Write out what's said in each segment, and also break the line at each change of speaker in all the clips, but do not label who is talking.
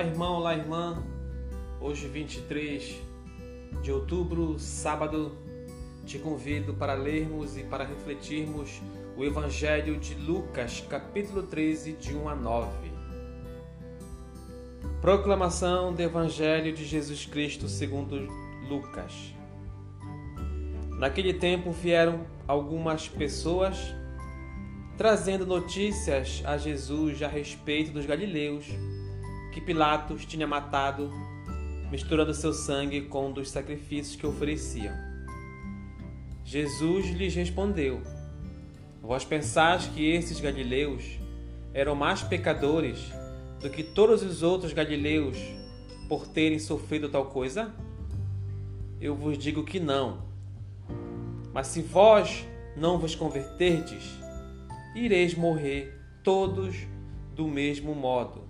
Olá, irmão, olá, irmã. Hoje, 23 de outubro, sábado, te convido para lermos e para refletirmos o Evangelho de Lucas, capítulo 13, de 1 a 9. Proclamação do Evangelho de Jesus Cristo segundo Lucas. Naquele tempo vieram algumas pessoas trazendo notícias a Jesus a respeito dos galileus que Pilatos tinha matado, misturando seu sangue com um dos sacrifícios que ofereciam. Jesus lhes respondeu: Vós pensais que esses galileus eram mais pecadores do que todos os outros galileus por terem sofrido tal coisa? Eu vos digo que não. Mas se vós não vos converterdes, ireis morrer todos do mesmo modo.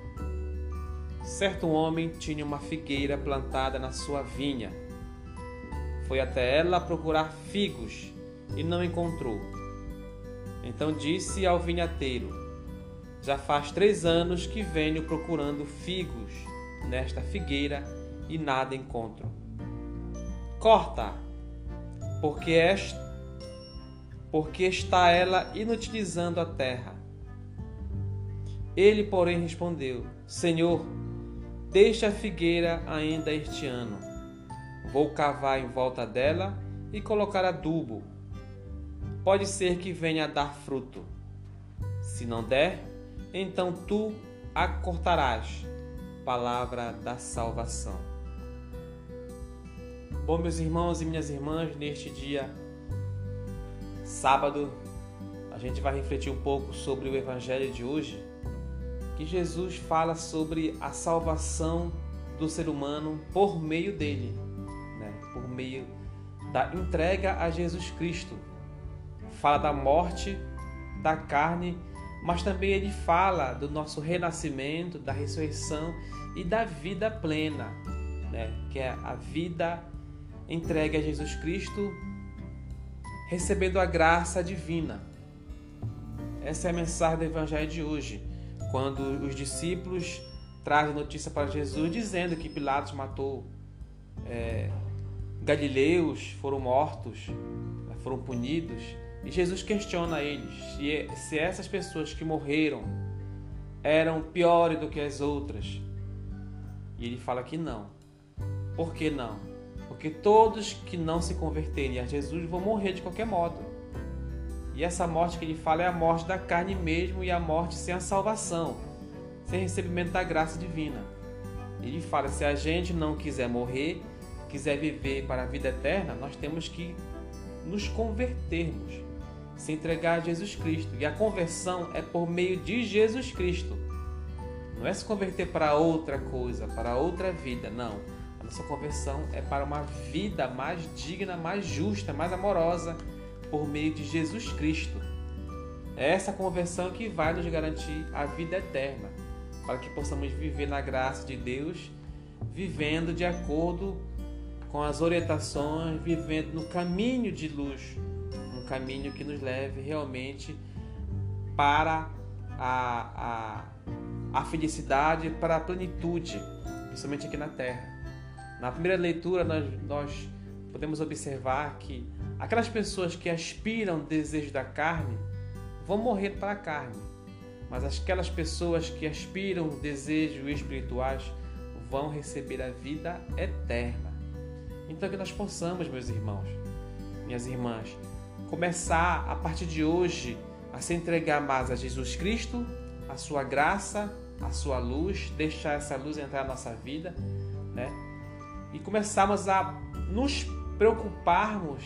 Certo homem tinha uma figueira plantada na sua vinha. Foi até ela procurar figos e não encontrou. Então disse ao vinhateiro: Já faz três anos que venho procurando figos nesta figueira e nada encontro. Corta, porque, esta, porque está ela inutilizando a terra. Ele, porém, respondeu: Senhor, Deixa a figueira ainda este ano. Vou cavar em volta dela e colocar adubo. Pode ser que venha a dar fruto. Se não der, então tu a cortarás. Palavra da salvação. Bom, meus irmãos e minhas irmãs, neste dia sábado, a gente vai refletir um pouco sobre o evangelho de hoje que Jesus fala sobre a salvação do ser humano por meio dele, né? por meio da entrega a Jesus Cristo. Fala da morte da carne, mas também ele fala do nosso renascimento, da ressurreição e da vida plena, né? que é a vida entregue a Jesus Cristo, recebendo a graça divina. Essa é a mensagem do Evangelho de hoje quando os discípulos trazem notícia para Jesus dizendo que Pilatos matou é, galileus, foram mortos, foram punidos. E Jesus questiona eles se, se essas pessoas que morreram eram piores do que as outras. E ele fala que não. Por que não? Porque todos que não se converterem a Jesus vão morrer de qualquer modo. E essa morte que ele fala é a morte da carne mesmo e a morte sem a salvação, sem recebimento da graça divina. Ele fala: se a gente não quiser morrer, quiser viver para a vida eterna, nós temos que nos convertermos, se entregar a Jesus Cristo. E a conversão é por meio de Jesus Cristo. Não é se converter para outra coisa, para outra vida, não. A nossa conversão é para uma vida mais digna, mais justa, mais amorosa por meio de Jesus Cristo. É essa conversão que vai nos garantir a vida eterna, para que possamos viver na graça de Deus, vivendo de acordo com as orientações, vivendo no caminho de luz, um caminho que nos leve realmente para a, a, a felicidade, para a plenitude, principalmente aqui na Terra. Na primeira leitura, nós, nós podemos observar que aquelas pessoas que aspiram ao desejo da carne vão morrer para a carne, mas aquelas pessoas que aspiram ao desejos espirituais vão receber a vida eterna. Então que nós possamos, meus irmãos, minhas irmãs, começar a partir de hoje a se entregar mais a Jesus Cristo, a sua graça, a sua luz, deixar essa luz entrar na nossa vida, né? E começarmos a nos preocuparmos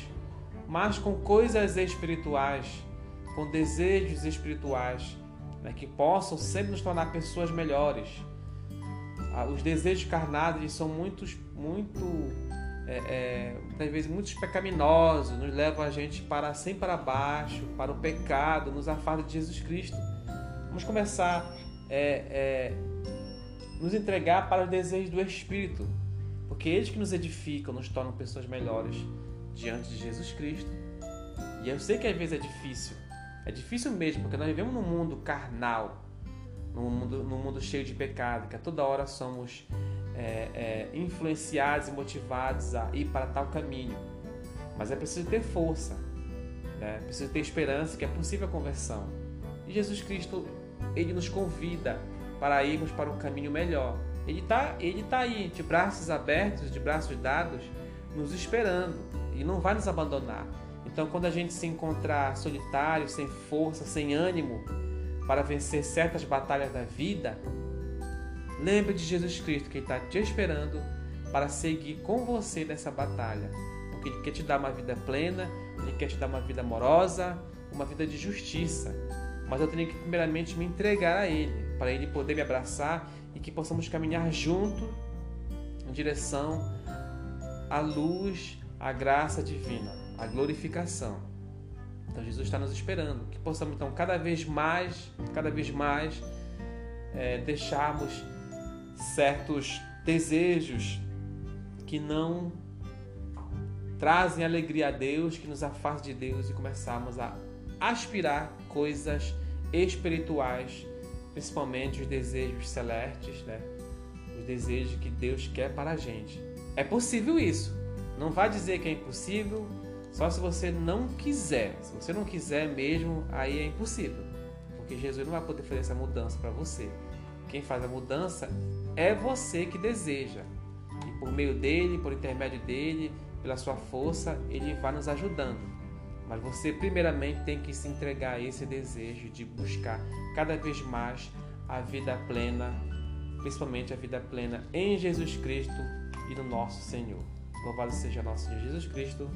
mais com coisas espirituais, com desejos espirituais, né, que possam sempre nos tornar pessoas melhores. os desejos carnais são muitos, muito, é, é, vezes muitos pecaminosos, nos levam a gente para sempre para baixo, para o pecado, nos afasta de Jesus Cristo. Vamos começar é, é, nos entregar para os desejos do Espírito, porque eles que nos edificam, nos tornam pessoas melhores diante de Jesus Cristo. E eu sei que às vezes é difícil, é difícil mesmo, porque nós vivemos num mundo carnal, num mundo, num mundo cheio de pecado, que a toda hora somos é, é, influenciados e motivados a ir para tal caminho. Mas é preciso ter força, né? é preciso ter esperança que é possível a conversão. E Jesus Cristo, Ele nos convida para irmos para um caminho melhor. Ele está ele tá aí, de braços abertos, de braços dados, nos esperando e não vai nos abandonar. Então, quando a gente se encontrar solitário, sem força, sem ânimo, para vencer certas batalhas da vida, lembre de Jesus Cristo que está te esperando para seguir com você nessa batalha. Porque Ele quer te dar uma vida plena, Ele quer te dar uma vida amorosa, uma vida de justiça. Mas eu tenho que primeiramente me entregar a Ele, para Ele poder me abraçar e que possamos caminhar junto em direção à luz, à graça divina, à glorificação. Então Jesus está nos esperando, que possamos então cada vez mais, cada vez mais é, deixarmos certos desejos que não trazem alegria a Deus, que nos afastam de Deus e começarmos a aspirar coisas espirituais, principalmente os desejos celestes, né? Os desejos que Deus quer para a gente. É possível isso. Não vai dizer que é impossível, só se você não quiser. Se você não quiser mesmo, aí é impossível. Porque Jesus não vai poder fazer essa mudança para você. Quem faz a mudança é você que deseja. E por meio dele, por intermédio dele, pela sua força, ele vai nos ajudando. Mas você, primeiramente, tem que se entregar a esse desejo de buscar cada vez mais a vida plena, principalmente a vida plena em Jesus Cristo e no nosso Senhor. Louvado seja nosso Senhor Jesus Cristo.